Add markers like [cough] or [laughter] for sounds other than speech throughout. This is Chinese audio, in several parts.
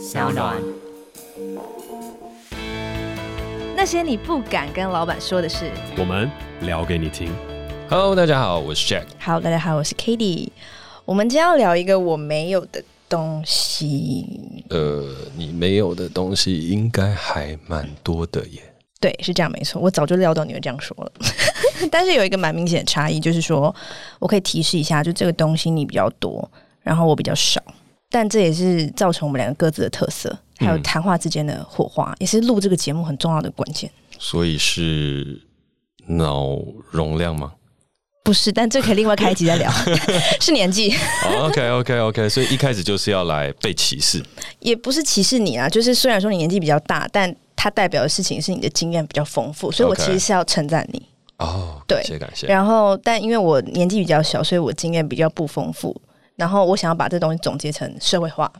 小暖。那些你不敢跟老板说的事，我们聊给你听。Hello，大家好，我是 Jack。Hello，，大家好，我是 Cady。我们今天要聊一个我没有的东西。呃，你没有的东西应该还蛮多的耶。对，是这样，没错。我早就料到你会这样说了。[laughs] 但是有一个蛮明显的差异，就是说我可以提示一下，就这个东西你比较多，然后我比较少。但这也是造成我们两个各自的特色。还有谈话之间的火花，嗯、也是录这个节目很重要的关键。所以是脑容量吗？不是，但这可以另外开一集再聊。[laughs] 是年纪。oh, OK OK OK，所以一开始就是要来被歧视，也不是歧视你啊，就是虽然说你年纪比较大，但它代表的事情是你的经验比较丰富，所以我其实是要称赞你。哦、对，谢谢感谢。然后，但因为我年纪比较小，所以我经验比较不丰富。然后，我想要把这东西总结成社会化。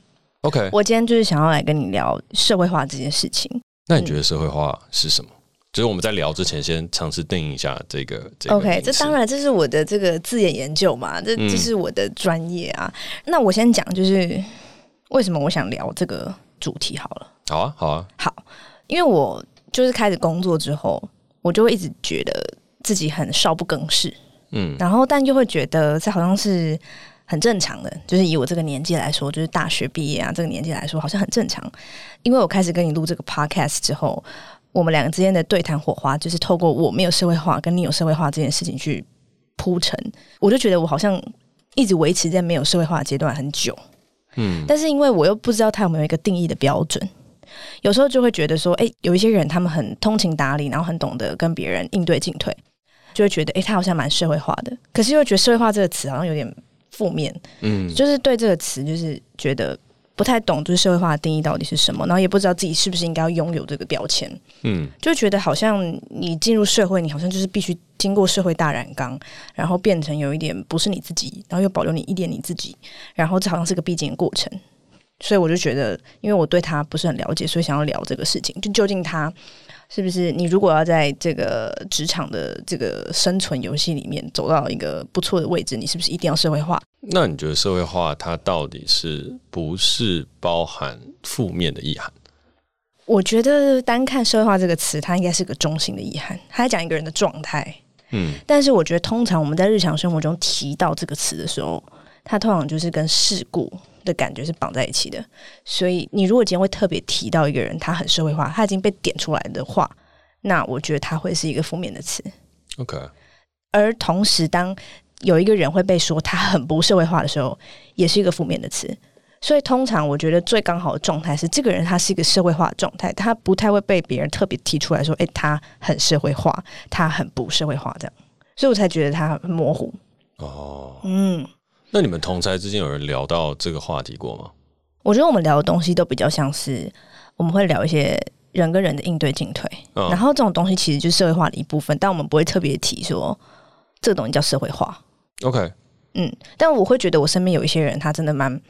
OK，我今天就是想要来跟你聊社会化这件事情。那你觉得社会化是什么？嗯、就是我们在聊之前，先尝试定义一下这个。这个、OK，这当然这是我的这个字眼研究嘛，这这是我的专业啊。嗯、那我先讲，就是为什么我想聊这个主题好了。好啊，好啊，好，因为我就是开始工作之后，我就会一直觉得自己很少不更事，嗯，然后但就会觉得这好像是。很正常的，就是以我这个年纪来说，就是大学毕业啊，这个年纪来说好像很正常。因为我开始跟你录这个 podcast 之后，我们两个之间的对谈火花，就是透过我没有社会化跟你有社会化这件事情去铺陈，我就觉得我好像一直维持在没有社会化的阶段很久。嗯，但是因为我又不知道他有没有一个定义的标准，有时候就会觉得说，哎，有一些人他们很通情达理，然后很懂得跟别人应对进退，就会觉得，哎，他好像蛮社会化的。可是又觉得社会化这个词好像有点。负面，嗯，就是对这个词，就是觉得不太懂，就是社会化的定义到底是什么，然后也不知道自己是不是应该要拥有这个标签，嗯，就觉得好像你进入社会，你好像就是必须经过社会大染缸，然后变成有一点不是你自己，然后又保留你一点你自己，然后这好像是个必经的过程，所以我就觉得，因为我对他不是很了解，所以想要聊这个事情，就究竟他。是不是你如果要在这个职场的这个生存游戏里面走到一个不错的位置，你是不是一定要社会化？那你觉得社会化它到底是不是包含负面的意涵？我觉得单看社会化这个词，它应该是个中性的意涵，它在讲一个人的状态。嗯，但是我觉得通常我们在日常生活中提到这个词的时候，它通常就是跟事故的感觉是绑在一起的，所以你如果今天会特别提到一个人，他很社会化，他已经被点出来的话，那我觉得他会是一个负面的词。OK，而同时当有一个人会被说他很不社会化的时候，也是一个负面的词。所以通常我觉得最刚好的状态是，这个人他是一个社会化的状态，他不太会被别人特别提出来说，诶，他很社会化，他很不社会化这样，所以我才觉得他很模糊。哦，嗯。那你们同才之间有人聊到这个话题过吗？我觉得我们聊的东西都比较像是我们会聊一些人跟人的应对进退，嗯，然后这种东西其实就是社会化的一部分，但我们不会特别提说这个东西叫社会化。OK，嗯，但我会觉得我身边有一些人，他真的蛮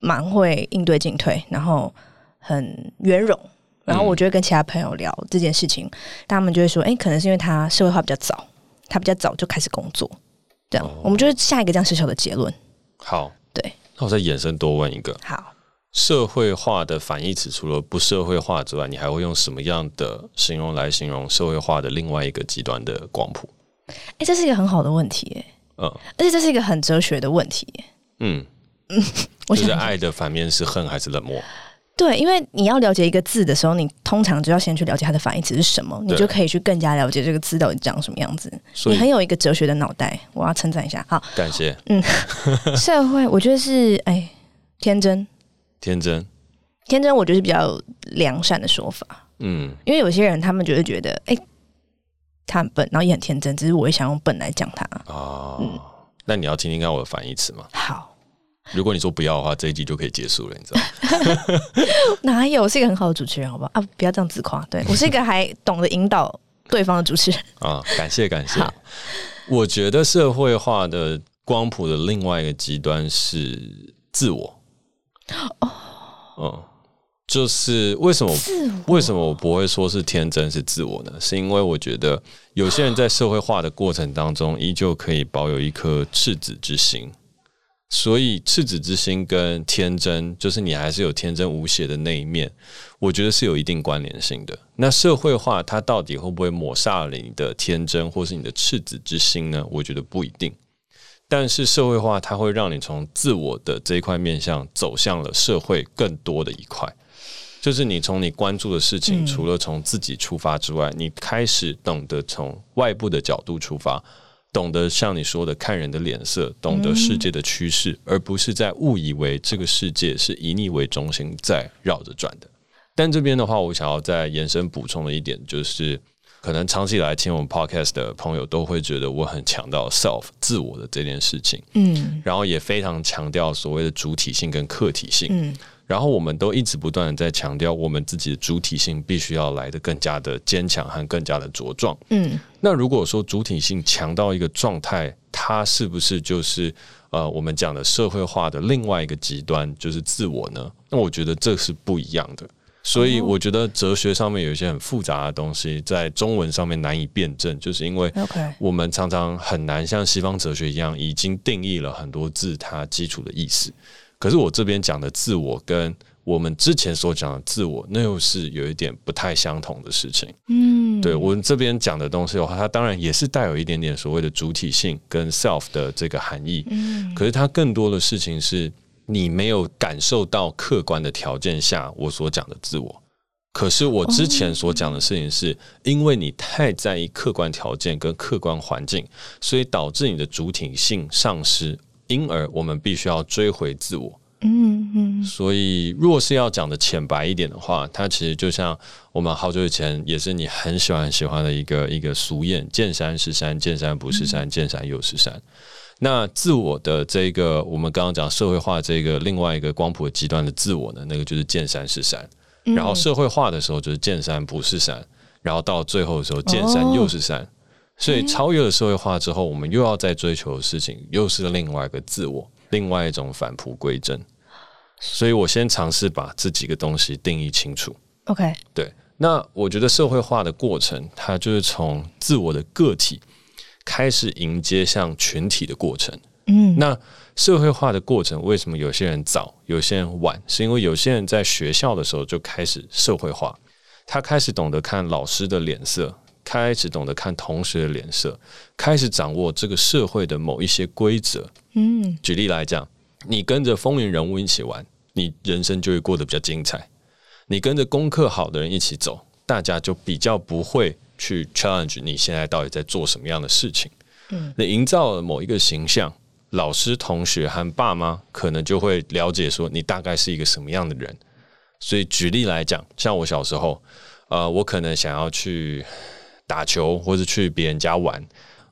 蛮会应对进退，然后很圆融，然后我就会跟其他朋友聊这件事情，嗯，他们就会说，哎，可能是因为他社会化比较早，他比较早就开始工作。这样，我们就是下一个这样小小的结论。好，对，那我再延伸多问一个。好，社会化的反义词除了不社会化之外，你还会用什么样的形容来形容社会化的另外一个极端的光谱？哎、欸，这是一个很好的问题，哎，嗯，而且这是一个很哲学的问题，嗯嗯，[laughs] 我觉得爱的反面是恨还是冷漠？对，因为你要了解一个字的时候，你通常就要先去了解它的反义词是什么，你就可以去更加了解这个字到底长什么样子。你很有一个哲学的脑袋，我要称赞一下。好，感谢。嗯，[laughs] 社会我觉得是哎，天真，天真，天真，我觉得是比较良善的说法。嗯，因为有些人他们就会觉得哎，他很笨，然后也很天真，只是我也想用笨来讲他。哦，嗯，那你要听听看我的反义词吗？好。如果你说不要的话，这一集就可以结束了，你知道吗？[laughs] 哪有？我是一个很好的主持人，好不好？啊，不要这样自夸。对，[laughs] 我是一个还懂得引导对方的主持人啊。感谢感谢。我觉得社会化的光谱的另外一个极端是自我。哦，嗯，就是为什么？为什么我不会说是天真是自我呢？是因为我觉得有些人在社会化的过程当中，依旧可以保有一颗赤子之心。所以赤子之心跟天真，就是你还是有天真无邪的那一面，我觉得是有一定关联性的。那社会化它到底会不会抹杀了你的天真，或是你的赤子之心呢？我觉得不一定。但是社会化它会让你从自我的这一块面向走向了社会更多的一块。就是你从你关注的事情，除了从自己出发之外，嗯、你开始懂得从外部的角度出发，懂得像你说的看人的脸色，懂得世界的趋势，嗯、而不是在误以为这个世界是以你为中心在绕着转的。但这边的话，我想要再延伸补充的一点，就是可能长期以来听我们 podcast 的朋友都会觉得我很强调 self 自我的这件事情，嗯，然后也非常强调所谓的主体性跟客体性，嗯。然后我们都一直不断的在强调，我们自己的主体性必须要来得更加的坚强和更加的茁壮。嗯，那如果说主体性强到一个状态，它是不是就是呃我们讲的社会化的另外一个极端，就是自我呢？那我觉得这是不一样的。所以我觉得哲学上面有一些很复杂的东西，在中文上面难以辩证，就是因为我们常常很难像西方哲学一样，已经定义了很多字它基础的意思。可是我这边讲的自我，跟我们之前所讲的自我，那又是有一点不太相同的事情。嗯，对我们这边讲的东西的话，它当然也是带有一点点所谓的主体性跟 self 的这个含义。嗯，可是它更多的事情是你没有感受到客观的条件下我所讲的自我。可是我之前所讲的事情是，因为你太在意客观条件跟客观环境，所以导致你的主体性丧失。因而，我们必须要追回自我。嗯嗯。所以，若是要讲的浅白一点的话，它其实就像我们好久以前也是你很喜欢很喜欢的一个一个俗谚：“见山是山，见山不是山，见山又是山。”那自我的这个，我们刚刚讲社会化这个另外一个光谱极端的自我呢，那个就是见山是山。然后社会化的时候就是见山不是山，然后到最后的时候见山又是山。所以超越了社会化之后，我们又要再追求的事情，又是另外一个自我，另外一种返璞归真。所以我先尝试把这几个东西定义清楚。OK，对。那我觉得社会化的过程，它就是从自我的个体开始迎接向群体的过程。嗯，那社会化的过程，为什么有些人早，有些人晚？是因为有些人在学校的时候就开始社会化，他开始懂得看老师的脸色。开始懂得看同学的脸色，开始掌握这个社会的某一些规则。嗯，举例来讲，你跟着风云人物一起玩，你人生就会过得比较精彩。你跟着功课好的人一起走，大家就比较不会去 challenge 你现在到底在做什么样的事情。嗯，你营造了某一个形象，老师、同学和爸妈可能就会了解说你大概是一个什么样的人。所以举例来讲，像我小时候，呃，我可能想要去。打球或者去别人家玩，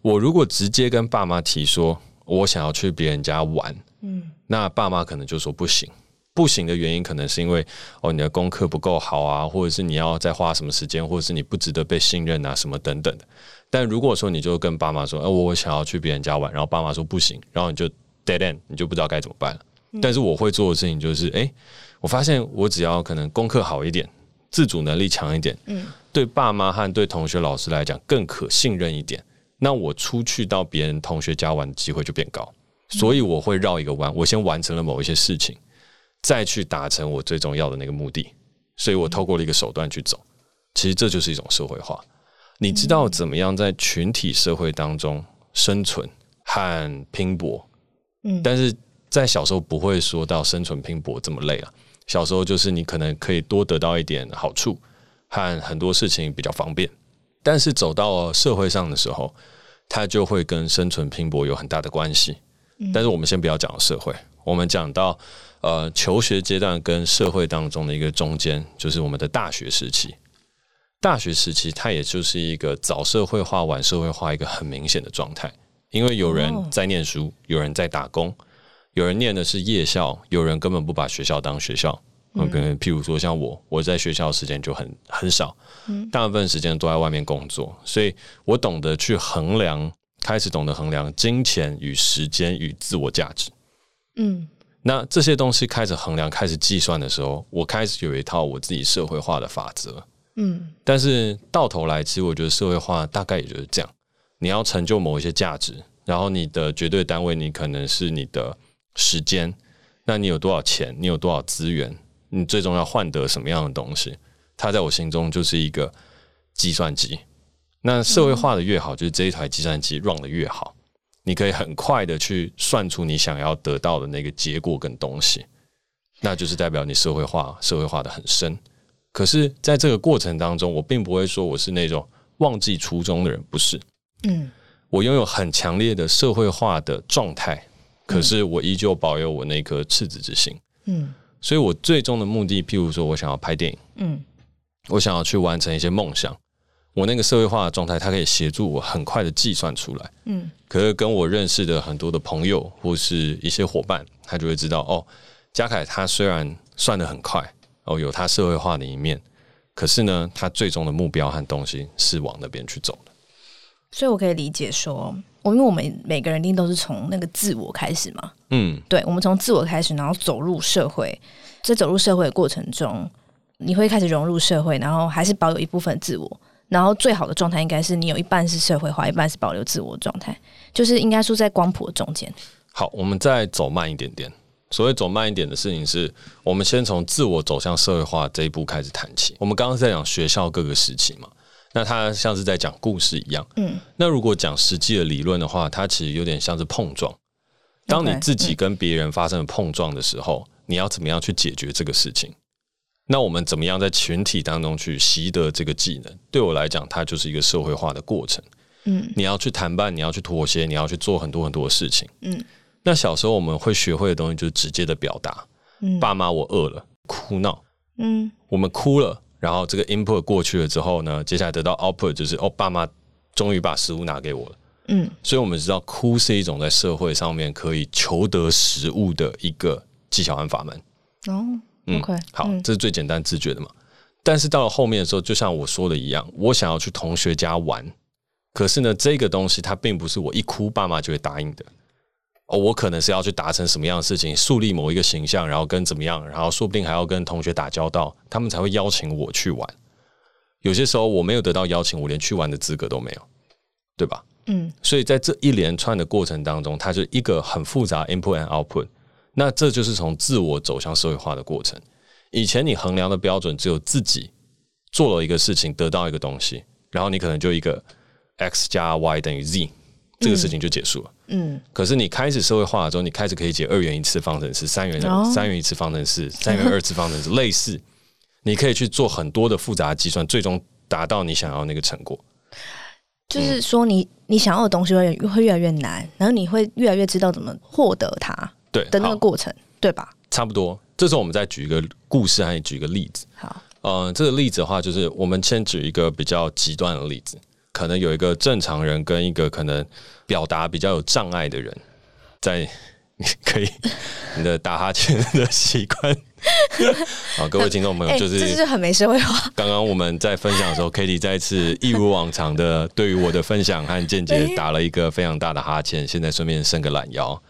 我如果直接跟爸妈提说，我想要去别人家玩，嗯，那爸妈可能就说不行。不行的原因可能是因为哦，你的功课不够好啊，或者是你要再花什么时间，或者是你不值得被信任啊，什么等等的。但如果说你就跟爸妈说，哦，我想要去别人家玩，然后爸妈说不行，然后你就 dead end，你就不知道该怎么办了。嗯。但是我会做的事情就是，哎，我发现我只要可能功课好一点。自主能力强一点，嗯，对爸妈和对同学老师来讲更可信任一点，那我出去到别人同学家玩的机会就变高，所以我会绕一个弯，我先完成了某一些事情，再去达成我最重要的那个目的，所以我透过了一个手段去走，其实这就是一种社会化。你知道怎么样在群体社会当中生存和拼搏，嗯，但是在小时候不会说到生存拼搏这么累了。小时候就是你可能可以多得到一点好处，和很多事情比较方便，但是走到社会上的时候，它就会跟生存拼搏有很大的关系。但是我们先不要讲社会，我们讲到呃求学阶段跟社会当中的一个中间，就是我们的大学时期。大学时期它也就是一个早社会化、晚社会化一个很明显的状态，因为有人在念书，有人在打工。有人念的是夜校，有人根本不把学校当学校。嗯，譬如说像我，我在学校时间就很很少，大部分时间都在外面工作，所以我懂得去衡量，开始懂得衡量金钱与时间与自我价值。嗯，那这些东西开始衡量、开始计算的时候，我开始有一套我自己社会化的法则。嗯，但是到头来，其实我觉得社会化大概也就是这样：你要成就某一些价值，然后你的绝对单位，你可能是你的。时间，那你有多少钱？你有多少资源？你最终要换得什么样的东西？它在我心中就是一个计算机。那社会化的越好，就是这一台计算机 run 的越好，你可以很快的去算出你想要得到的那个结果跟东西，那就是代表你社会化，社会化的很深。可是，在这个过程当中，我并不会说我是那种忘记初衷的人，不是。嗯，我拥有很强烈的社会化的状态，可是我依旧保有我那颗赤子之心。嗯，所以我最终的目的，譬如说我想要拍电影，嗯，我想要去完成一些梦想，我那个社会化的状态，它可以协助我很快的计算出来。嗯，可是跟我认识的很多的朋友或是一些伙伴，他就会知道，哦，嘉凯他虽然算得很快。哦，有他社会化的一面，可是呢，他最终的目标和东西是往那边去走的。所以我可以理解说，我因为我们每个人一定都是从那个自我开始嘛，嗯，对，我们从自我开始，然后走入社会，在走入社会的过程中，你会开始融入社会，然后还是保有一部分自我，然后最好的状态应该是你有一半是社会化，一半是保留自我状态，就是应该说在光谱的中间。好，我们再走慢一点点。所谓走慢一点的事情是，我们先从自我走向社会化这一步开始谈起。我们刚刚在讲学校各个时期嘛，那它像是在讲故事一样。嗯，那如果讲实际的理论的话，它其实有点像是碰撞。当你自己跟别人发生了碰撞的时候，你要怎么样去解决这个事情？那我们怎么样在群体当中去习得这个技能？对我来讲，它就是一个社会化的过程。嗯，你要去谈判，你要去妥协，你要去做很多很多的事情。嗯。那小时候我们会学会的东西就是直接的表达，嗯，爸妈我饿了，哭闹，嗯，我们哭了，然后这个 input 过去了之后呢，接下来得到 output 就是哦，爸妈终于把食物拿给我了，嗯，所以我们知道哭是一种在社会上面可以求得食物的一个技巧和法门，哦，嗯，OK，好，这是最简单自觉的嘛，但是到了后面的时候，就像我说的一样，我想要去同学家玩，可是呢，这个东西它并不是我一哭爸妈就会答应的。哦，我可能是要去达成什么样的事情，树立某一个形象，然后跟怎么样，然后说不定还要跟同学打交道，他们才会邀请我去玩。有些时候我没有得到邀请，我连去玩的资格都没有，对吧？嗯，所以在这一连串的过程当中，它是一个很复杂 input and output。那这就是从自我走向社会化的过程。以前你衡量的标准只有自己做了一个事情得到一个东西，然后你可能就一个 x 加 y 等于 z。这个事情就结束了。嗯，可是你开始社会化了之后，你开始可以解二元一次方程式、三元三元一次方程式、[laughs] 三元二次方程式，类似，你可以去做很多的复杂的计算，最终达到你想要那个成果。就是说你，你你想要的东西会会越来越难，然后你会越来越知道怎么获得它，对的那个过程，对吧？差不多。这时候我们再举一个故事，还举一个例子。好，嗯，这个例子的话，就是我们先举一个比较极端的例子。可能有一个正常人跟一个可能表达比较有障碍的人，[laughs] 在你可以你的打哈欠的习惯。[laughs] 好，各位听众朋友，就是、欸、这是很没社会化。刚刚我们在分享的时候，Katie 再次一如往常的对于我的分享和见解 [laughs] 打了一个非常大的哈欠，现在顺便伸个懒腰。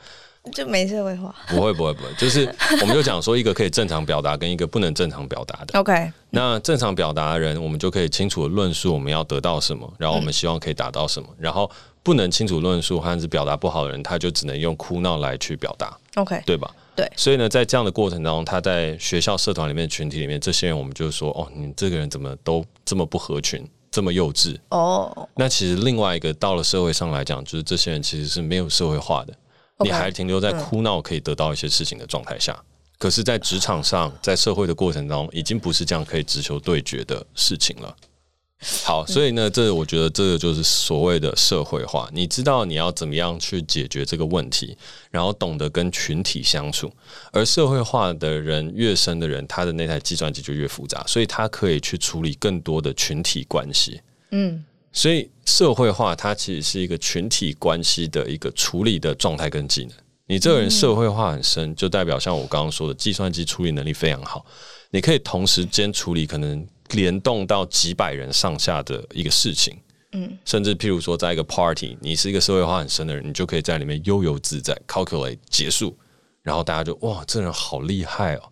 就没社会化，不会不会不会，就是我们就讲说一个可以正常表达跟一个不能正常表达的。OK，那正常表达的人，我们就可以清楚的论述我们要得到什么，然后我们希望可以达到什么。嗯、然后不能清楚论述或者是表达不好的人，他就只能用哭闹来去表达。OK，对吧？对。所以呢，在这样的过程当中，他在学校社团里面群体里面，这些人我们就说，哦，你这个人怎么都这么不合群，这么幼稚。哦。Oh. 那其实另外一个到了社会上来讲，就是这些人其实是没有社会化的。你还停留在哭闹可以得到一些事情的状态下，可是，在职场上，在社会的过程中，已经不是这样可以直球对决的事情了。好，所以呢，这我觉得这个就是所谓的社会化。你知道你要怎么样去解决这个问题，然后懂得跟群体相处。而社会化的人越深的人，他的那台计算机就越复杂，所以他可以去处理更多的群体关系。嗯。所以社会化它其实是一个群体关系的一个处理的状态跟技能。你这个人社会化很深，就代表像我刚刚说的，计算机处理能力非常好。你可以同时间处理可能联动到几百人上下的一个事情。嗯，甚至譬如说，在一个 party，你是一个社会化很深的人，你就可以在里面悠游自在，calculate 结束，然后大家就哇，这人好厉害哦。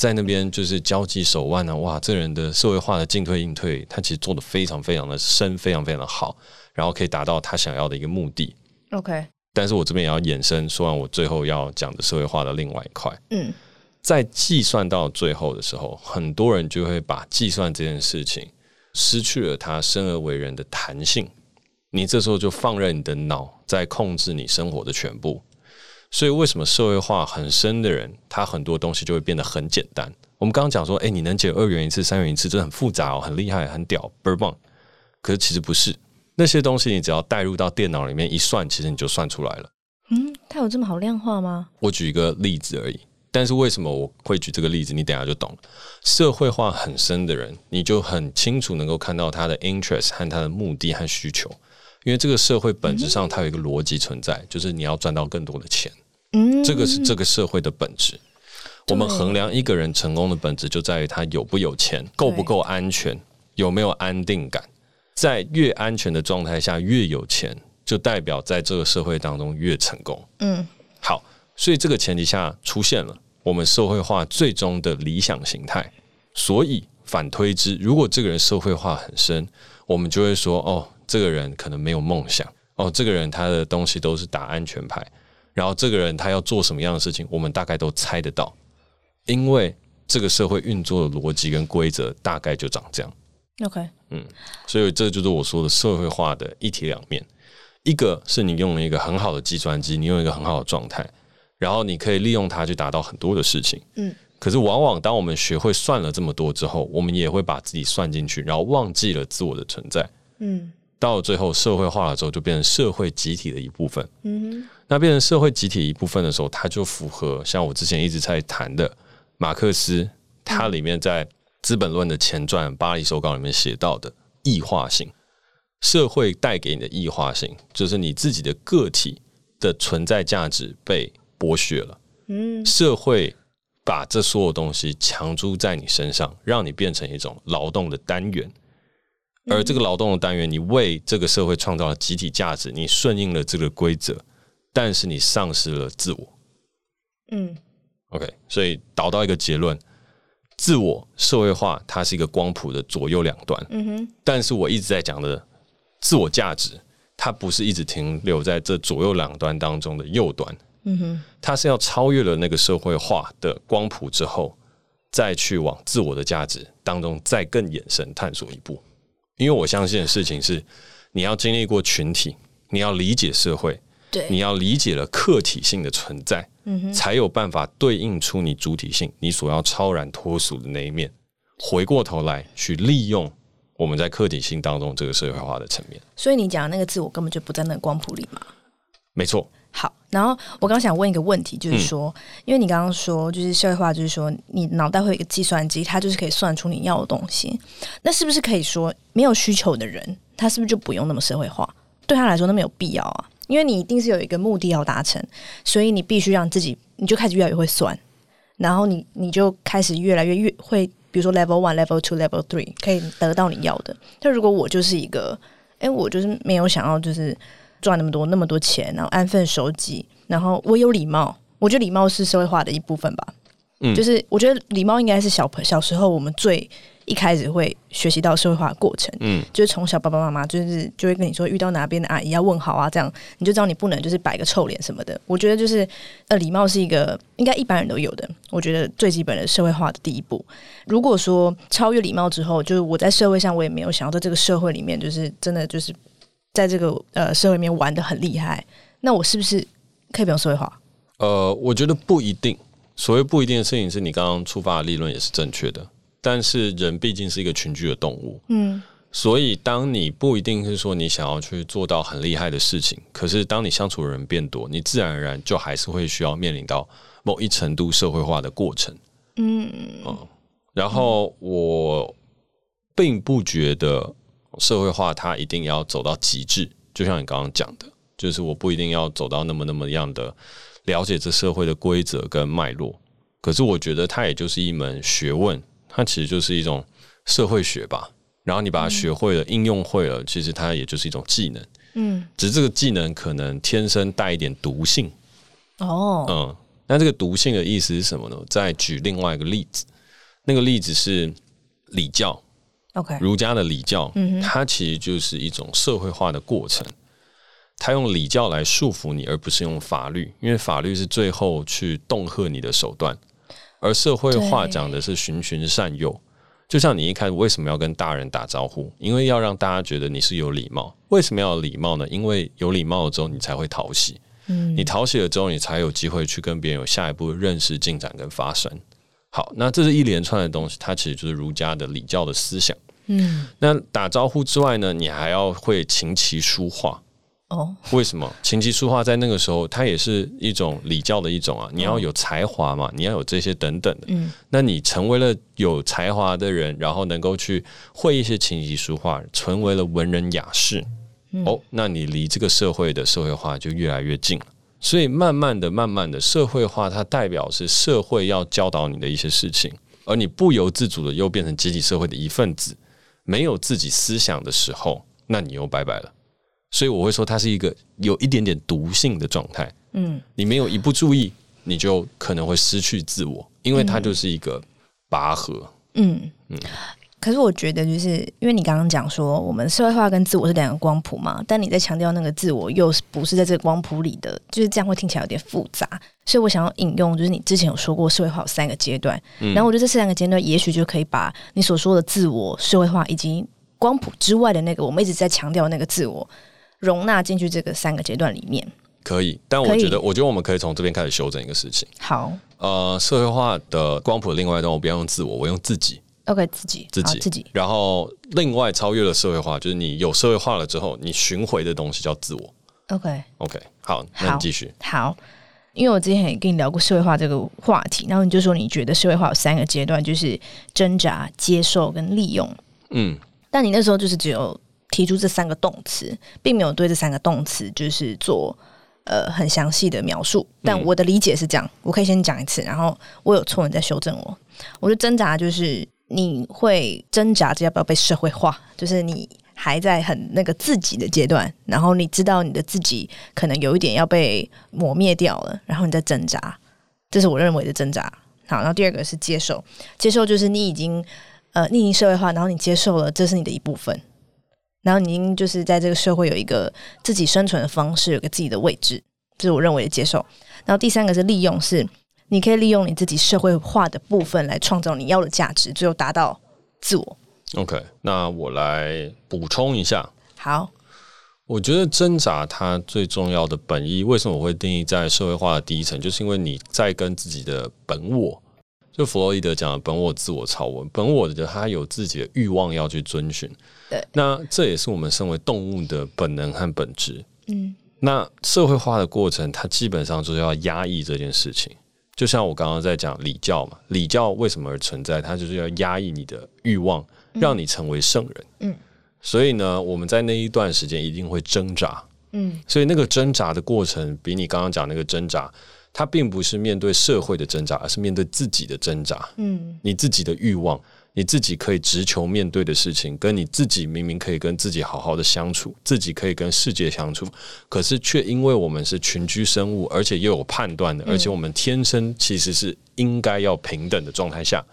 在那边就是交际手腕呢，哇，这人的社会化的进退应退，他其实做的非常非常的深，非常非常的好，然后可以达到他想要的一个目的。OK，但是我这边也要延伸说完我最后要讲的社会化的另外一块。嗯，在计算到最后的时候，很多人就会把计算这件事情失去了他生而为人的弹性。你这时候就放任你的脑在控制你生活的全部。所以为什么社会化很深的人，他很多东西就会变得很简单？我们刚刚讲说，诶，你能解二元一次、三元一次，这很复杂哦，很厉害、很屌，倍儿棒。可是其实不是。那些东西你只要带入到电脑里面一算，其实你就算出来了。嗯，它有这么好量化吗？我举一个例子而已。但是为什么我会举这个例子？你等下就懂了。社会化很深的人，你就很清楚能够看到他的 interest 和他的目的和需求。因为这个社会本质上它有一个逻辑存在，嗯、就是你要赚到更多的钱。嗯，这个是这个社会的本质。我们衡量一个人成功的本质，就在于他有不有钱，够不够安全，有没有安定感。在越安全的状态下，越有钱，就代表在这个社会当中越成功。嗯，好，所以这个前提下出现了我们社会化最终的理想形态。所以反推之，如果这个人社会化很深，我们就会说，哦，这个人可能没有梦想。哦，这个人他的东西都是打安全牌。然后这个人他要做什么样的事情，我们大概都猜得到，因为这个社会运作的逻辑跟规则大概就长这样。OK，嗯，所以这就是我说的社会化的一体两面，一个是你用了一个很好的计算机，你用一个很好的状态，然后你可以利用它去达到很多的事情，嗯，可是往往当我们学会算了这么多之后，我们也会把自己算进去，然后忘记了自我的存在，嗯，到了最后社会化了之后，就变成社会集体的一部分，嗯哼，那变成社会集体一部分的时候，它就符合像我之前一直在谈的马克思，它里面在。《资本论》的前传《巴黎手稿》里面写到的异化性，社会带给你的异化性，就是你自己的个体的存在价值被剥削了。嗯，社会把这所有东西强租在你身上，让你变成一种劳动的单元，而这个劳动的单元，你为这个社会创造了集体价值，你顺应了这个规则，但是你丧失了自我。嗯，OK，所以导到一个结论。自我社会化，它是一个光谱的左右两端。嗯哼，但是我一直在讲的自我价值，它不是一直停留在这左右两端当中的右端。嗯哼，它是要超越了那个社会化的光谱之后，再去往自我的价值当中再更延伸探索一步。因为我相信的事情是，你要经历过群体，你要理解社会。对，你要理解了客体性的存在，嗯哼，才有办法对应出你主体性，你所要超然脱俗的那一面。回过头来去利用我们在客体性当中这个社会化的层面。所以你讲的那个字，我根本就不在那个光谱里嘛。没错。好，然后我刚想问一个问题，就是说，嗯、因为你刚刚说，就是社会化，就是说你脑袋会有一个计算机，它就是可以算出你要的东西。那是不是可以说，没有需求的人，他是不是就不用那么社会化？对他来说，那么有必要啊？因为你一定是有一个目的要达成，所以你必须让自己，你就开始越来越会算，然后你你就开始越来越越会，比如说 level one、level two、level three 可以得到你要的。但如果我就是一个，哎，我就是没有想要就是赚那么多那么多钱，然后安分守己，然后我有礼貌，我觉得礼貌是社会化的一部分吧。嗯，就是我觉得礼貌应该是小朋小时候我们最。一开始会学习到社会化的过程，嗯，就是从小爸爸妈妈就是就会跟你说，遇到哪边的阿姨要问好啊，这样你就知道你不能就是摆个臭脸什么的。我觉得就是呃，礼貌是一个应该一般人都有的，我觉得最基本的社会化的第一步。如果说超越礼貌之后，就是我在社会上我也没有想要在这个社会里面，就是真的就是在这个呃社会里面玩的很厉害，那我是不是可以不用社会化？呃，我觉得不一定。所谓不一定的事情，是你刚刚出发的立论也是正确的。但是人毕竟是一个群居的动物，嗯，所以当你不一定是说你想要去做到很厉害的事情，可是当你相处的人变多，你自然而然就还是会需要面临到某一程度社会化的过程，嗯。嗯，然后我并不觉得社会化它一定要走到极致，就像你刚刚讲的，就是我不一定要走到那么那么样的了解这社会的规则跟脉络，可是我觉得它也就是一门学问。它其实就是一种社会学吧，然后你把它学会了，嗯、应用会了，其实它也就是一种技能。嗯，只是这个技能可能天生带一点毒性。哦，嗯，那这个毒性的意思是什么呢？再举另外一个例子，那个例子是礼教。OK，儒家的礼教，嗯，它其实就是一种社会化的过程。他用礼教来束缚你，而不是用法律，因为法律是最后去恫吓你的手段，而社会化讲的是循循善诱。就像你一开始为什么要跟大人打招呼？因为要让大家觉得你是有礼貌。为什么要有礼貌呢？因为有礼貌了之后，你才会讨喜。嗯，你讨喜了之后，你才有机会去跟别人有下一步认识、进展跟发生。好，那这是一连串的东西，它其实就是儒家的礼教的思想。嗯，那打招呼之外呢，你还要会琴棋书画。哦，为什么琴棋书画在那个时候，它也是一种礼教的一种啊？你要有才华嘛，你要有这些等等的。嗯，那你成为了有才华的人，然后能够去会一些琴棋书画，成为了文人雅士。哦，那你离这个社会的社会化就越来越近了。所以慢慢的、慢慢的，社会化它代表是社会要教导你的一些事情，而你不由自主的又变成集体社会的一份子。没有自己思想的时候，那你又拜拜了。所以我会说，它是一个有一点点毒性的状态。嗯，你没有一不注意，你就可能会失去自我，因为它就是一个拔河。嗯嗯。可是我觉得，就是因为你刚刚讲说，我们社会化跟自我是两个光谱嘛，但你在强调那个自我又不是在这个光谱里的，就是这样会听起来有点复杂。所以我想要引用，就是你之前有说过社会化有三个阶段，嗯、然后我觉得这三个阶段也许就可以把你所说的自我、社会化以及光谱之外的那个我们一直在强调那个自我，容纳进去这个三个阶段里面。可以，但我觉得，我觉得我们可以从这边开始修正一个事情。好，呃，社会化的光谱另外一段，我不要用自我，我用自己。OK，自己自己自己，然后另外超越了社会化，就是你有社会化了之后，你巡回的东西叫自我。OK OK，好，那你继续。好，因为我之前也跟你聊过社会化这个话题，然后你就说你觉得社会化有三个阶段，就是挣扎、接受跟利用。嗯，但你那时候就是只有提出这三个动词，并没有对这三个动词就是做呃很详细的描述。但我的理解是这样，我可以先讲一次，然后我有错，你再修正我。我觉得挣扎就是。你会挣扎着要不要被社会化，就是你还在很那个自己的阶段，然后你知道你的自己可能有一点要被磨灭掉了，然后你在挣扎，这是我认为的挣扎。好，然后第二个是接受，接受就是你已经呃你已经社会化，然后你接受了这是你的一部分，然后你已经就是在这个社会有一个自己生存的方式，有个自己的位置，这是我认为的接受。然后第三个是利用是。你可以利用你自己社会化的部分来创造你要的价值，最后达到自我。OK，那我来补充一下。好，我觉得挣扎它最重要的本意，为什么我会定义在社会化的第一层，就是因为你在跟自己的本我，就弗洛伊德讲的本我、自我、超我，本我的他有自己的欲望要去遵循。对，那这也是我们身为动物的本能和本质。嗯，那社会化的过程，它基本上就是要压抑这件事情。就像我刚刚在讲礼教嘛，礼教为什么而存在？它就是要压抑你的欲望，让你成为圣人。嗯，所以呢，我们在那一段时间一定会挣扎。嗯，所以那个挣扎的过程，比你刚刚讲那个挣扎，它并不是面对社会的挣扎，而是面对自己的挣扎。嗯，你自己的欲望。你自己可以直球面对的事情，跟你自己明明可以跟自己好好的相处，自己可以跟世界相处，可是却因为我们是群居生物，而且又有判断的，而且我们天生其实是应该要平等的状态下，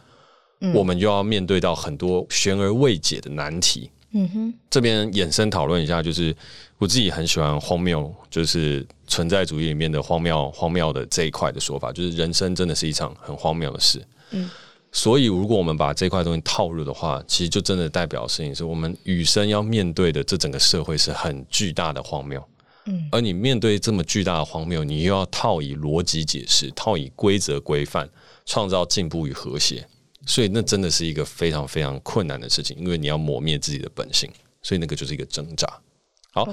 嗯，我们就要面对到很多悬而未解的难题。嗯哼，这边衍生讨论一下，就是我自己很喜欢荒谬，就是存在主义里面的荒谬，荒谬的这一块的说法，就是人生真的是一场很荒谬的事。嗯。所以，如果我们把这块东西套入的话，其实就真的代表的事情是我们与生要面对的这整个社会是很巨大的荒谬。嗯，而你面对这么巨大的荒谬，你又要套以逻辑解释，套以规则规范，创造进步与和谐。所以，那真的是一个非常非常困难的事情，因为你要磨灭自己的本性。所以，那个就是一个挣扎。好.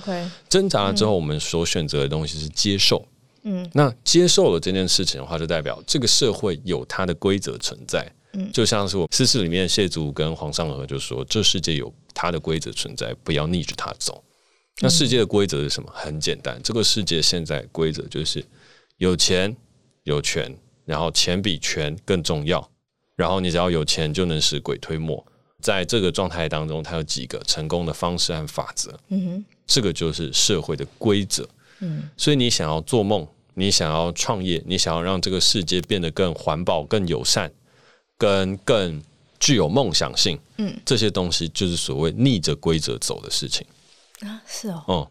挣扎了之后，我们所选择的东西是接受。嗯，那接受了这件事情的话，就代表这个社会有它的规则存在。就像是我诗词里面谢祖跟黄尚和就说：“这世界有它的规则存在，不要逆着它走。”那世界的规则是什么？很简单，这个世界现在规则就是有钱有权，然后钱比权更重要。然后你只要有钱，就能使鬼推磨。在这个状态当中，它有几个成功的方式和法则。嗯哼，这个就是社会的规则。嗯，所以你想要做梦，你想要创业，你想要让这个世界变得更环保、更友善。跟更具有梦想性，嗯，这些东西就是所谓逆着规则走的事情啊，是哦，嗯，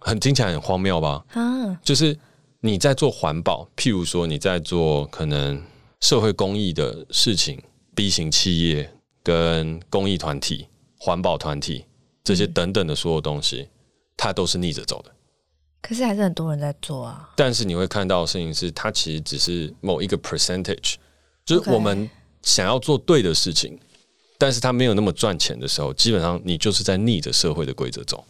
很听起来很荒谬吧？啊，就是你在做环保，譬如说你在做可能社会公益的事情，B 型企业跟公益团体、环保团体这些等等的所有东西，它都是逆着走的。可是还是很多人在做啊。但是你会看到的事情是，它其实只是某一个 percentage，就是我们想要做对的事情，但是他没有那么赚钱的时候，基本上你就是在逆着社会的规则走。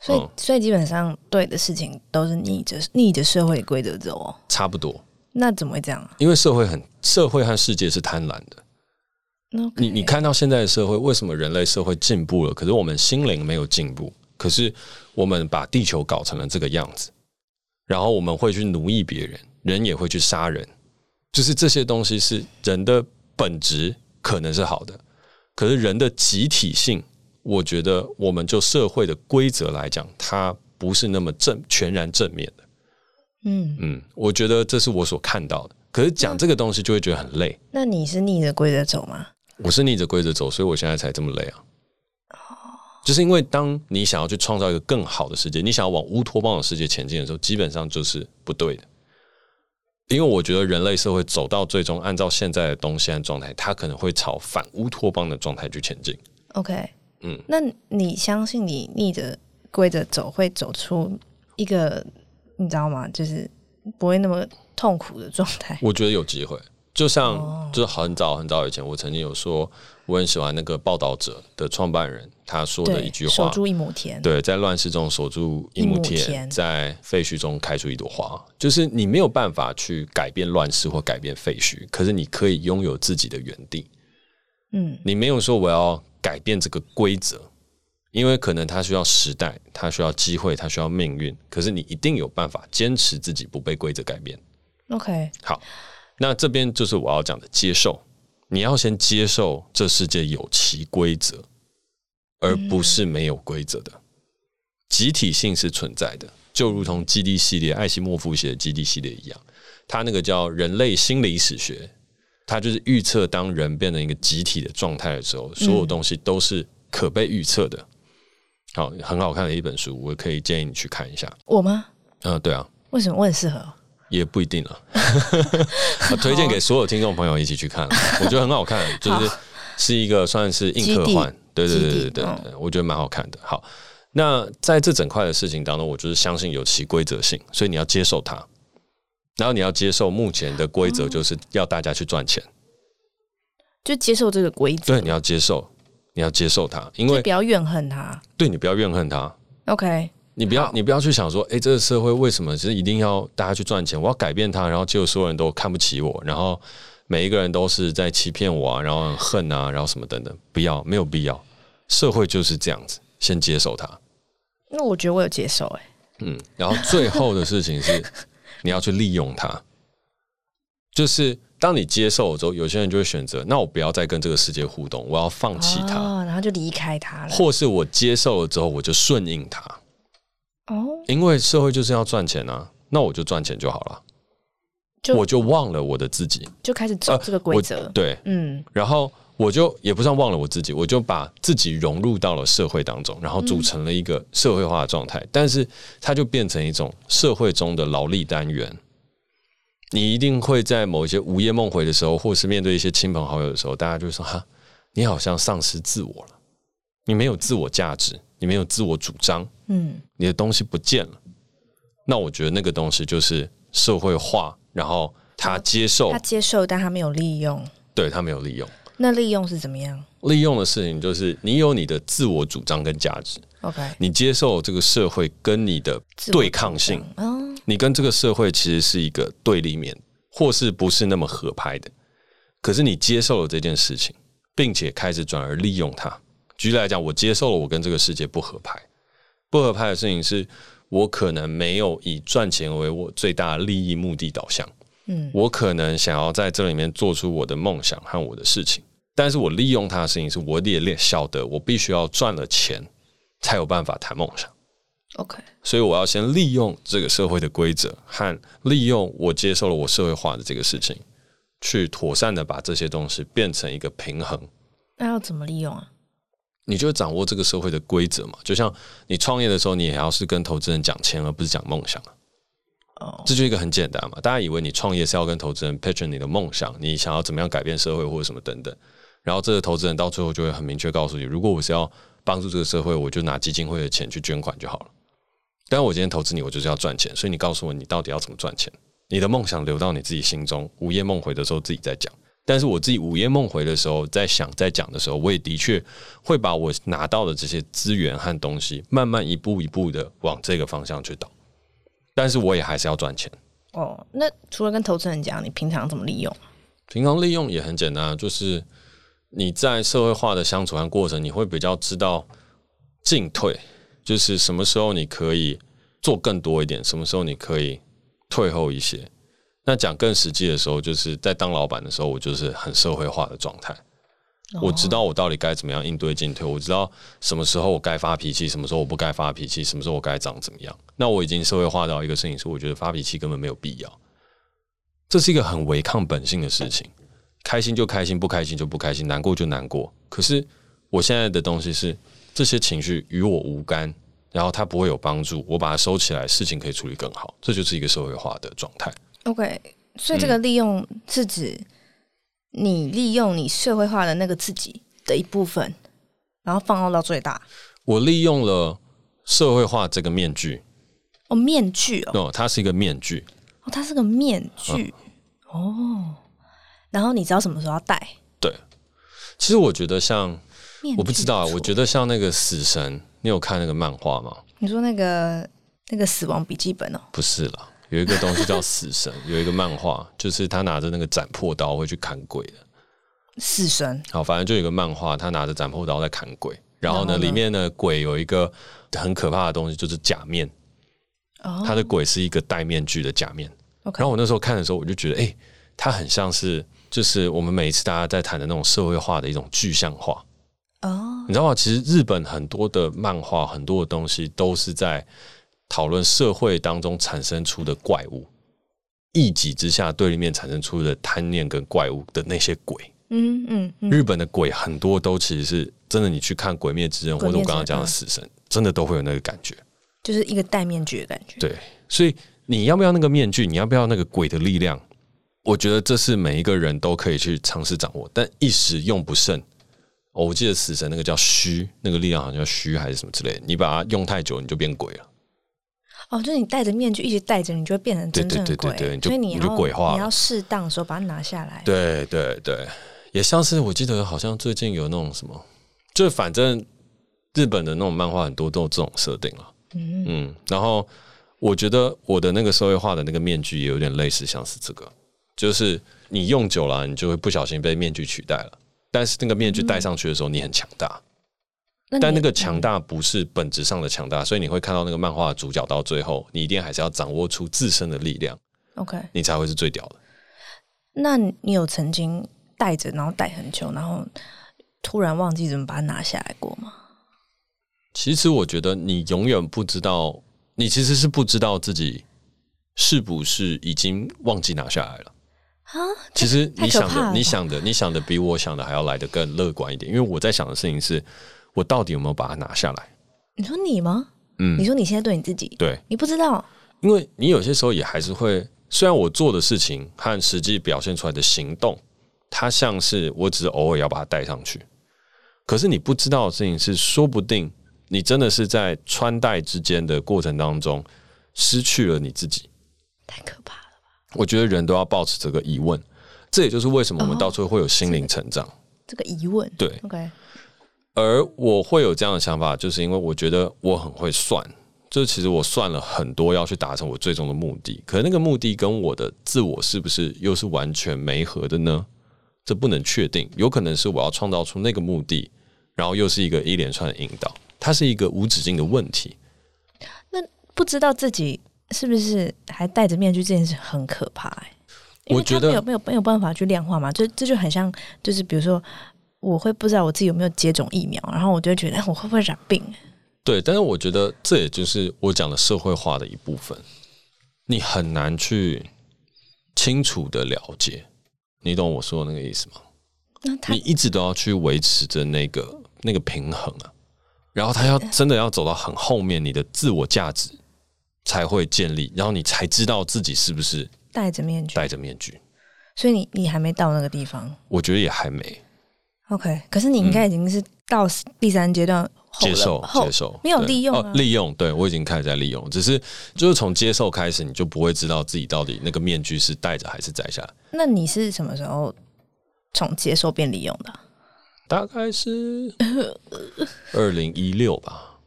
所以，嗯、所以基本上对的事情都是逆着逆着社会规则走哦。差不多。那怎么会这样啊？因为社会很社会和世界是贪婪的。你你看到现在的社会，为什么人类社会进步了，可是我们心灵没有进步？可是我们把地球搞成了这个样子，然后我们会去奴役别人，人也会去杀人，就是这些东西是人的本质可能是好的，可是人的集体性，我觉得我们就社会的规则来讲，它不是那么正全然正面的。嗯嗯，我觉得这是我所看到的。可是讲这个东西就会觉得很累。那你是逆着规则走吗？我是逆着规则走，所以我现在才这么累啊。就是因为当你想要去创造一个更好的世界，你想要往乌托邦的世界前进的时候，基本上就是不对的。因为我觉得人类社会走到最终，按照现在的东西和状态，它可能会朝反乌托邦的状态去前进。OK，嗯，那你相信你逆着规则走，会走出一个你知道吗？就是不会那么痛苦的状态？我觉得有机会。就像，就是很早很早以前，我曾经有说，我很喜欢那个报道者的创办人他说的一句话：“守住一亩田。”对，在乱世中守住一亩田，田在废墟中开出一朵花。就是你没有办法去改变乱世或改变废墟，可是你可以拥有自己的原地。嗯，你没有说我要改变这个规则，因为可能它需要时代，它需要机会，它需要命运。可是你一定有办法坚持自己不被规则改变。OK，好。那这边就是我要讲的接受，你要先接受这世界有其规则，而不是没有规则的。集体性是存在的，就如同基地系列艾希莫夫写的基地系列一样，他那个叫人类心理史学，他就是预测当人变成一个集体的状态的时候，所有东西都是可被预测的。好，很好看的一本书，我可以建议你去看一下。我吗？嗯，对啊。为什么我很适合？也不一定了，[laughs] 推荐给所有听众朋友一起去看，我觉得很好看，就是是一个算是硬科幻，对对对对对，我觉得蛮好看的。好，那在这整块的事情当中，我就是相信有其规则性，所以你要接受它，然后你要接受目前的规则就是要大家去赚钱，就接受这个规则，对，你要接受，你要接受它，因为不要怨恨它，对，你不要怨恨它，OK。你不要，你不要去想说，哎，这个社会为什么是一定要大家去赚钱？我要改变它，然后结果所有人都看不起我，然后每一个人都是在欺骗我啊，然后很恨啊，然后什么等等，不要，没有必要。社会就是这样子，先接受它。那我觉得我有接受，哎，嗯，然后最后的事情是，你要去利用它。就是当你接受了之后，有些人就会选择，那我不要再跟这个世界互动，我要放弃它，哦，然后就离开它了。或是我接受了之后，我就顺应它。因为社会就是要赚钱啊，那我就赚钱就好了，就我就忘了我的自己，就开始走这个规则。呃、对，嗯，然后我就也不算忘了我自己，我就把自己融入到了社会当中，然后组成了一个社会化的状态。嗯、但是它就变成一种社会中的劳力单元。你一定会在某一些午夜梦回的时候，或是面对一些亲朋好友的时候，大家就说：“哈，你好像丧失自我了，你没有自我价值。”你没有自我主张，嗯，你的东西不见了，那我觉得那个东西就是社会化，然后他接受，他接受，但他没有利用，对，他没有利用。那利用是怎么样？利用的事情就是你有你的自我主张跟价值，OK，你接受这个社会跟你的对抗性，你跟这个社会其实是一个对立面，或是不是那么合拍的，可是你接受了这件事情，并且开始转而利用它。举例来讲，我接受了我跟这个世界不合拍，不合拍的事情是我可能没有以赚钱为我最大的利益目的导向，嗯，我可能想要在这里面做出我的梦想和我的事情，但是我利用它的事情是我也晓得我必须要赚了钱才有办法谈梦想，OK，所以我要先利用这个社会的规则和利用我接受了我社会化的这个事情，去妥善的把这些东西变成一个平衡。那要怎么利用啊？你就掌握这个社会的规则嘛。就像你创业的时候，你也要是跟投资人讲钱，而不是讲梦想啊。哦，这就一个很简单嘛。大家以为你创业是要跟投资人 pitch 你的梦想，你想要怎么样改变社会或者什么等等。然后这个投资人到最后就会很明确告诉你，如果我是要帮助这个社会，我就拿基金会的钱去捐款就好了。但我今天投资你，我就是要赚钱，所以你告诉我你到底要怎么赚钱？你的梦想留到你自己心中，午夜梦回的时候自己再讲。但是我自己午夜梦回的时候，在想在讲的时候，我也的确会把我拿到的这些资源和东西，慢慢一步一步的往这个方向去导。但是我也还是要赚钱。哦，那除了跟投资人讲，你平常怎么利用？平常利用也很简单，就是你在社会化的相处和过程，你会比较知道进退，就是什么时候你可以做更多一点，什么时候你可以退后一些。那讲更实际的时候，就是在当老板的时候，我就是很社会化的状态。我知道我到底该怎么样应对进退，我知道什么时候我该发脾气，什么时候我不该发脾气，什么时候我该长怎么样。那我已经社会化到一个事情是，我觉得发脾气根本没有必要。这是一个很违抗本性的事情，开心就开心，不开心就不开心，难过就难过。可是我现在的东西是，这些情绪与我无干，然后它不会有帮助，我把它收起来，事情可以处理更好。这就是一个社会化的状态。OK，所以这个利用是指你利用你社会化的那个自己的一部分，然后放大到最大。我利用了社会化这个面具。哦，面具哦，哦，它是一个面具。哦，它是个面具。嗯、哦，然后你知道什么时候要戴？对，其实我觉得像，我不知道啊，我觉得像那个死神，你有看那个漫画吗？你说那个那个死亡笔记本哦？不是了。有一个东西叫死神，[laughs] 有一个漫画，就是他拿着那个斩破刀会去砍鬼的死神。好，反正就有一个漫画，他拿着斩破刀在砍鬼。然后呢，里面的，鬼有一个很可怕的东西，就是假面。哦，他的鬼是一个戴面具的假面。然后我那时候看的时候，我就觉得，哎，他很像是，就是我们每一次大家在谈的那种社会化的一种具象化。哦，你知道吗？其实日本很多的漫画，很多的东西都是在。讨论社会当中产生出的怪物，一己之下对立面产生出的贪念跟怪物的那些鬼，嗯嗯，嗯，日本的鬼很多都其实是真的，你去看《鬼灭之刃》或者我刚刚讲的死神，真的都会有那个感觉，就是一个戴面具的感觉。对，所以你要不要那个面具？你要不要那个鬼的力量？我觉得这是每一个人都可以去尝试掌握，但一时用不慎。哦，我记得死神那个叫虚，那个力量好像叫虚还是什么之类的，你把它用太久，你就变鬼了。哦，就是你戴着面具一直戴着，你就会变成真正的鬼。对对对对，所以你要你就鬼化，你要适当的时候把它拿下来。对对对，也像是我记得好像最近有那种什么，就反正日本的那种漫画很多都有这种设定了。嗯嗯，然后我觉得我的那个社会化的那个面具也有点类似，像是这个，就是你用久了，你就会不小心被面具取代了。但是那个面具戴上去的时候，你很强大。但那个强大不是本质上的强大，所以你会看到那个漫画主角到最后，你一定还是要掌握出自身的力量，OK，你才会是最屌的。那你有曾经戴着，然后戴很久，然后突然忘记怎么把它拿下来过吗？其实我觉得你永远不知道，你其实是不知道自己是不是已经忘记拿下来了啊？其实你想的，你想的，你想的比我想的还要来的更乐观一点，因为我在想的事情是。我到底有没有把它拿下来？你说你吗？嗯，你说你现在对你自己，对，你不知道，因为你有些时候也还是会，虽然我做的事情和实际表现出来的行动，它像是我只是偶尔要把它带上去，可是你不知道的事情是，说不定你真的是在穿戴之间的过程当中失去了你自己，太可怕了吧？我觉得人都要保持这个疑问，这也就是为什么我们到最后会有心灵成长。哦，这个疑问，对，OK。而我会有这样的想法，就是因为我觉得我很会算，就是其实我算了很多要去达成我最终的目的，可是那个目的跟我的自我是不是又是完全没合的呢？这不能确定，有可能是我要创造出那个目的，然后又是一个一连串的引导，它是一个无止境的问题。那不知道自己是不是还戴着面具这件事很可怕欸，我觉得没有没有没有办法去量化嘛，这这就很像，就是比如说。我会不知道我自己有没有接种疫苗，然后我就觉得 [laughs] 我会不会染病？对，但是我觉得这也就是我讲的社会化的一部分。你很难去清楚的了解，你懂我说的那个意思吗？你一直都要去维持着那个那个平衡啊。然后他要真的要走到很后面，你的自我价值才会建立，然后你才知道自己是不是戴着面具，戴着面具。所以你你还没到那个地方，我觉得也还没。OK，可是你应该已经是到第三阶段，接受接受，没有利用啊，哦，利用，对，我已经开始在利用，只是就是从接受开始，你就不会知道自己到底那个面具是戴着还是摘下来。那你是什么时候从接受变利用的？大概是 [laughs] 二零一六吧，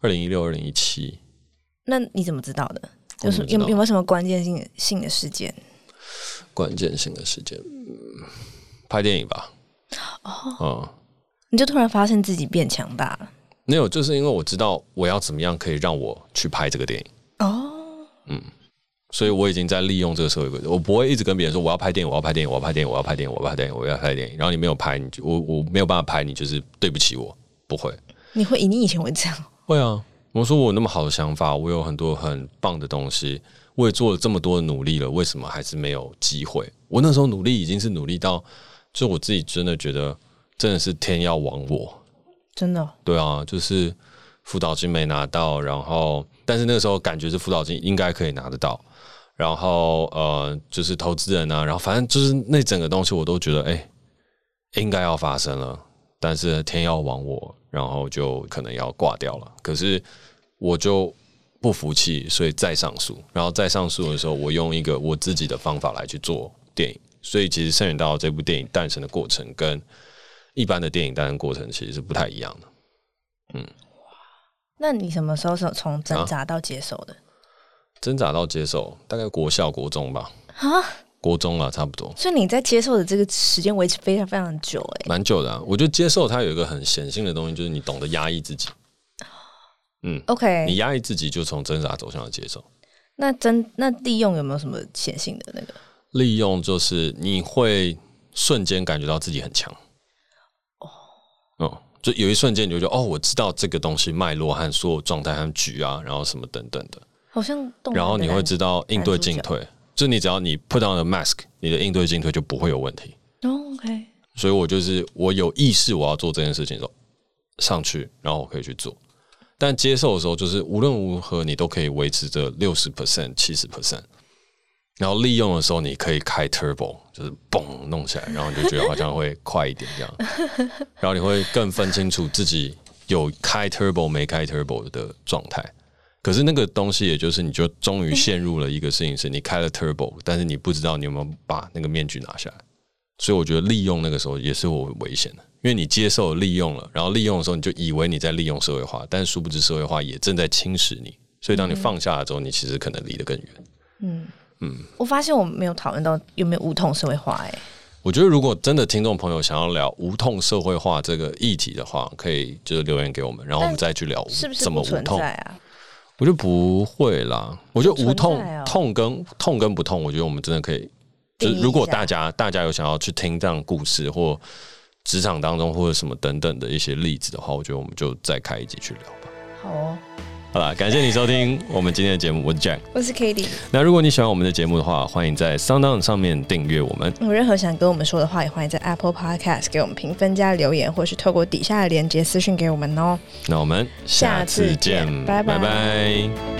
二零一六、二零一七。那你怎么知道的？就是有有没有什么关键性性的事件？关键性的事件，拍电影吧。哦，嗯，你就突然发现自己变强大了？没有，就是因为我知道我要怎么样可以让我去拍这个电影。哦，嗯，所以我已经在利用这个社会规则。我不会一直跟别人说我要拍电影，我要拍电影，我要拍电影，我要拍电影，我要拍电影，我要拍电影。然后你没有拍，你就我我没有办法拍，你就是对不起我。不会，你会以你以前会这样？会啊，我说我有那么好的想法，我有很多很棒的东西，我也做了这么多的努力了，为什么还是没有机会？我那时候努力已经是努力到。就我自己真的觉得，真的是天要亡我，真的。对啊，就是辅导金没拿到，然后但是那个时候感觉是辅导金应该可以拿得到，然后呃，就是投资人啊，然后反正就是那整个东西我都觉得哎，应该要发生了，但是天要亡我，然后就可能要挂掉了。可是我就不服气，所以再上诉，然后再上诉的时候，我用一个我自己的方法来去做电影。所以，其实《圣缘道》这部电影诞生的过程，跟一般的电影诞生过程其实是不太一样的。嗯，哇，那你什么时候是从挣扎到接受的？挣扎到接受，大概国校、国中吧。啊，国中啊，差不多。所以你在接受的这个时间维持非常非常久，哎，蛮久的啊。我觉得接受它有一个很显性的东西，就是你懂得压抑自己。嗯，OK，你压抑自己，就从挣扎走向了接受。那真那利用有没有什么显性的那个？利用就是你会瞬间感觉到自己很强哦，哦，就有一瞬间你就觉得哦，我知道这个东西脉络和所有状态和局啊，然后什么等等的，好像。然后你会知道应对进退，就你只要你 put on the mask，你的应对进退就不会有问题。哦，OK。所以我就是我有意识我要做这件事情的时候，上去，然后我可以去做。但接受的时候，就是无论如何你都可以维持着六十 percent、七十 percent。然后利用的时候，你可以开 turbo，就是嘣弄起来，然后你就觉得好像会快一点这样。[laughs] 然后你会更分清楚自己有开 turbo 没开 turbo 的状态。可是那个东西，也就是你就终于陷入了一个事情，是你开了 turbo，但是你不知道你有没有把那个面具拿下来。所以我觉得利用那个时候也是我危险的，因为你接受利用了，然后利用的时候你就以为你在利用社会化，但殊不知社会化也正在侵蚀你。所以当你放下了之后，你其实可能离得更远。嗯。嗯，我发现我们没有讨论到有没有无痛社会化哎。我觉得如果真的听众朋友想要聊无痛社会化这个议题的话，可以就是留言给我们，然后我们再去聊是不是怎么无痛啊？我觉得不会啦，我觉得无痛痛跟痛跟不痛，我觉得我们真的可以。就是如果大家大家有想要去听这样故事或职场当中或者什么等等的一些例子的话，我觉得我们就再开一集去聊吧。好哦。好了，感谢你收听我们今天的节目，我是 Jack，我是 k a t i e。那如果你喜欢我们的节目的话，欢迎在 SoundOn 上面订阅我们。有任何想跟我们说的话，也欢迎在 Apple Podcast 给我们评分加留言，或是透过底下的链接私讯给我们哦。那我们下次见，拜拜。拜拜。